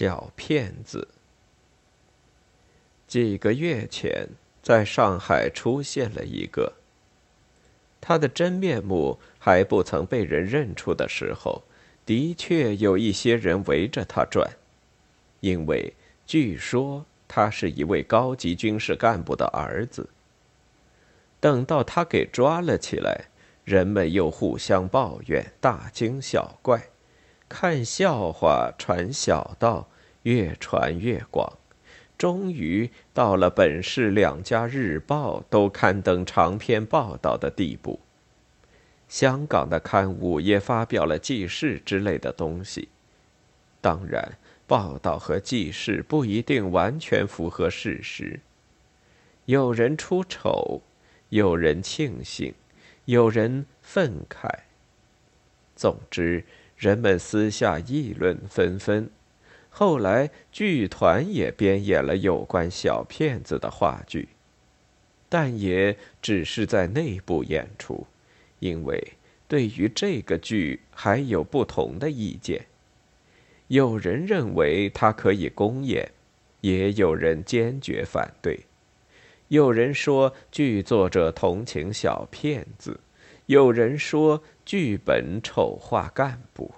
小骗子。几个月前，在上海出现了一个。他的真面目还不曾被人认出的时候，的确有一些人围着他转，因为据说他是一位高级军事干部的儿子。等到他给抓了起来，人们又互相抱怨，大惊小怪。看笑话传小道，越传越广，终于到了本市两家日报都刊登长篇报道的地步。香港的刊物也发表了记事之类的东西。当然，报道和记事不一定完全符合事实。有人出丑，有人庆幸，有人愤慨。总之。人们私下议论纷纷，后来剧团也编演了有关小骗子的话剧，但也只是在内部演出，因为对于这个剧还有不同的意见。有人认为它可以公演，也有人坚决反对。有人说剧作者同情小骗子。有人说剧本丑化干部。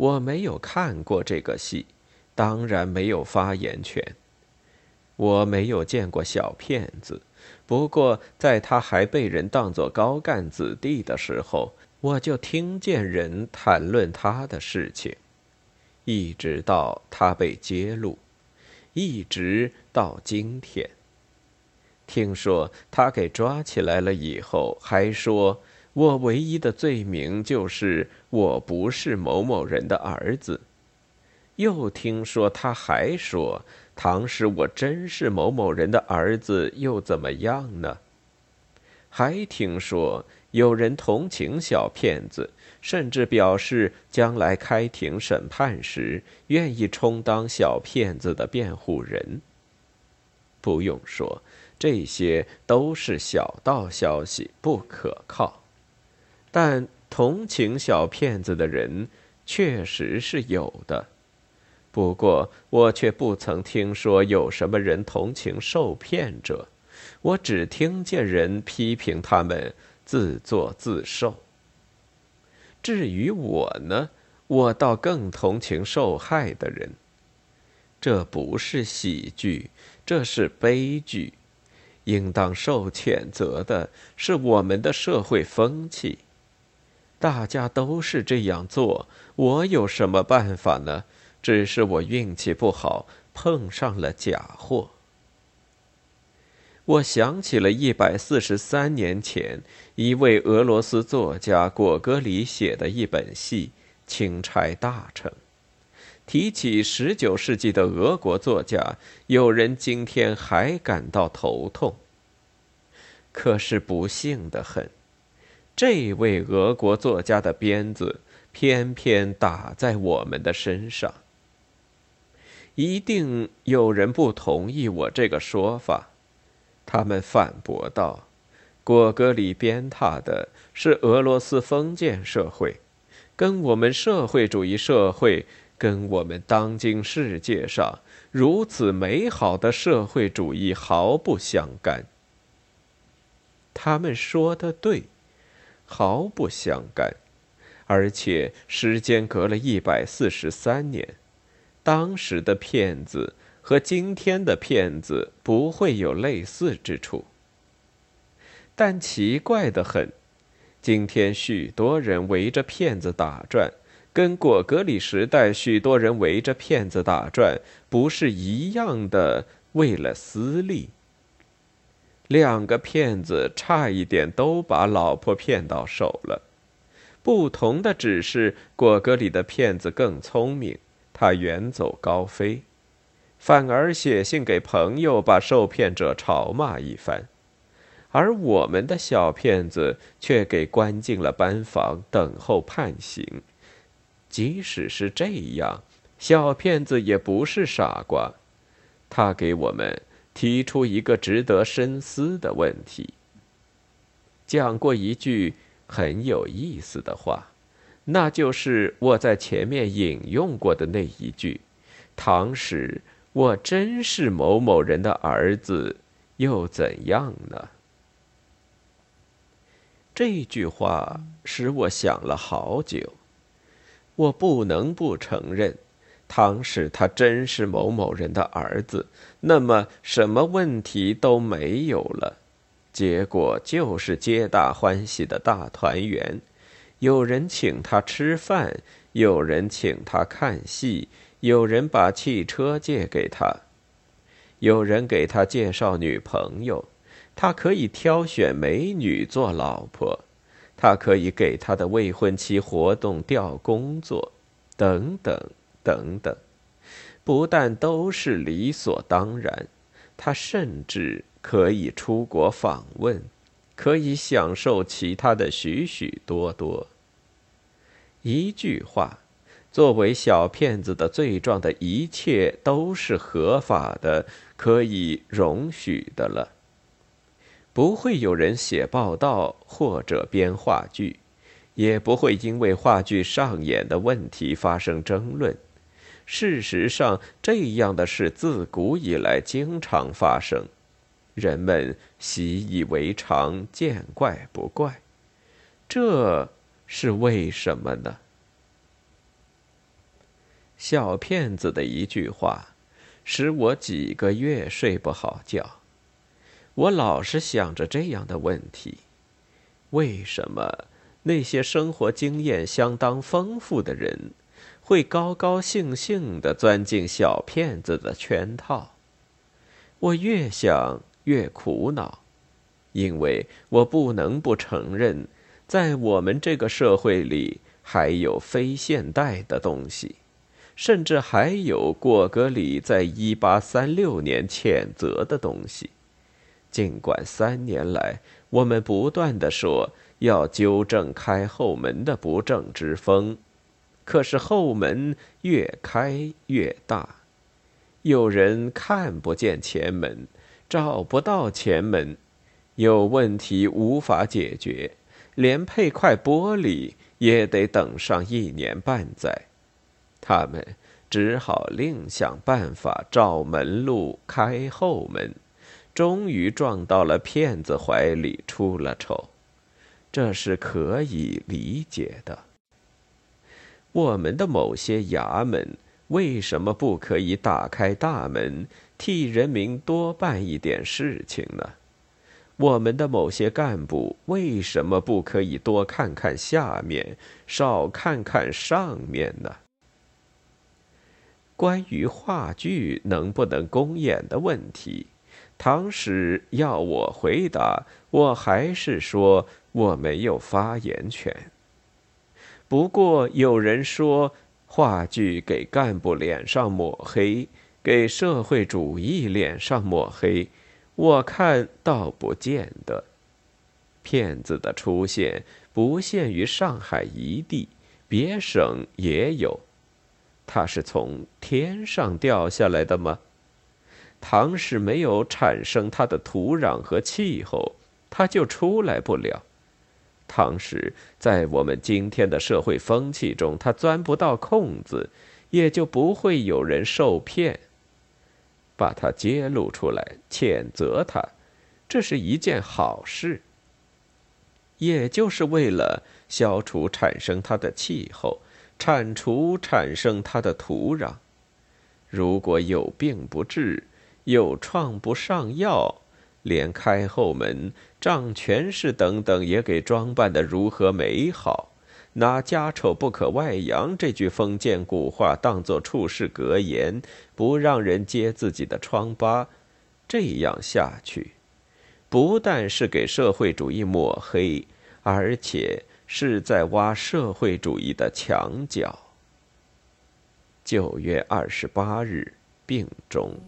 我没有看过这个戏，当然没有发言权。我没有见过小骗子，不过在他还被人当作高干子弟的时候，我就听见人谈论他的事情，一直到他被揭露，一直到今天。听说他给抓起来了以后，还说：“我唯一的罪名就是我不是某某人的儿子。”又听说他还说：“倘使我真是某某人的儿子，又怎么样呢？”还听说有人同情小骗子，甚至表示将来开庭审判时，愿意充当小骗子的辩护人。不用说。这些都是小道消息，不可靠。但同情小骗子的人确实是有的，不过我却不曾听说有什么人同情受骗者。我只听见人批评他们自作自受。至于我呢，我倒更同情受害的人。这不是喜剧，这是悲剧。应当受谴责的是我们的社会风气。大家都是这样做，我有什么办法呢？只是我运气不好，碰上了假货。我想起了一百四十三年前一位俄罗斯作家果戈里写的一本戏《钦差大臣》。提起十九世纪的俄国作家，有人今天还感到头痛。可是不幸的很，这位俄国作家的鞭子偏偏打在我们的身上。一定有人不同意我这个说法，他们反驳道：“果戈里鞭挞的是俄罗斯封建社会，跟我们社会主义社会。”跟我们当今世界上如此美好的社会主义毫不相干。他们说的对，毫不相干，而且时间隔了一百四十三年，当时的骗子和今天的骗子不会有类似之处。但奇怪的很，今天许多人围着骗子打转。跟果戈里时代许多人围着骗子打转，不是一样的？为了私利，两个骗子差一点都把老婆骗到手了。不同的只是果戈里的骗子更聪明，他远走高飞，反而写信给朋友，把受骗者嘲骂一番；而我们的小骗子却给关进了班房，等候判刑。即使是这样，小骗子也不是傻瓜。他给我们提出一个值得深思的问题。讲过一句很有意思的话，那就是我在前面引用过的那一句：“唐使我真是某某人的儿子，又怎样呢？”这句话使我想了好久。我不能不承认，倘使他真是某某人的儿子，那么什么问题都没有了。结果就是皆大欢喜的大团圆，有人请他吃饭，有人请他看戏，有人把汽车借给他，有人给他介绍女朋友，他可以挑选美女做老婆。他可以给他的未婚妻活动调工作，等等等等，不但都是理所当然，他甚至可以出国访问，可以享受其他的许许多多。一句话，作为小骗子的罪状的一切都是合法的，可以容许的了。不会有人写报道或者编话剧，也不会因为话剧上演的问题发生争论。事实上，这样的事自古以来经常发生，人们习以为常，见怪不怪。这是为什么呢？小骗子的一句话，使我几个月睡不好觉。我老是想着这样的问题：为什么那些生活经验相当丰富的人，会高高兴兴地钻进小骗子的圈套？我越想越苦恼，因为我不能不承认，在我们这个社会里，还有非现代的东西，甚至还有果戈里在一八三六年谴责的东西。尽管三年来，我们不断的说要纠正开后门的不正之风，可是后门越开越大，有人看不见前门，找不到前门，有问题无法解决，连配块玻璃也得等上一年半载，他们只好另想办法找门路开后门。终于撞到了骗子怀里，出了丑，这是可以理解的。我们的某些衙门为什么不可以打开大门，替人民多办一点事情呢？我们的某些干部为什么不可以多看看下面，少看看上面呢？关于话剧能不能公演的问题。唐史要我回答，我还是说我没有发言权。不过有人说，话剧给干部脸上抹黑，给社会主义脸上抹黑，我看倒不见得。骗子的出现不限于上海一地，别省也有。他是从天上掉下来的吗？唐氏没有产生它的土壤和气候，它就出来不了。唐时在我们今天的社会风气中，它钻不到空子，也就不会有人受骗。把它揭露出来，谴责它，这是一件好事。也就是为了消除产生它的气候，铲除产生它的土壤。如果有病不治，又创不上药，连开后门、仗权势等等也给装扮的如何美好，拿“家丑不可外扬”这句封建古话当作处世格言，不让人揭自己的疮疤，这样下去，不但是给社会主义抹黑，而且是在挖社会主义的墙角。九月二十八日，病中。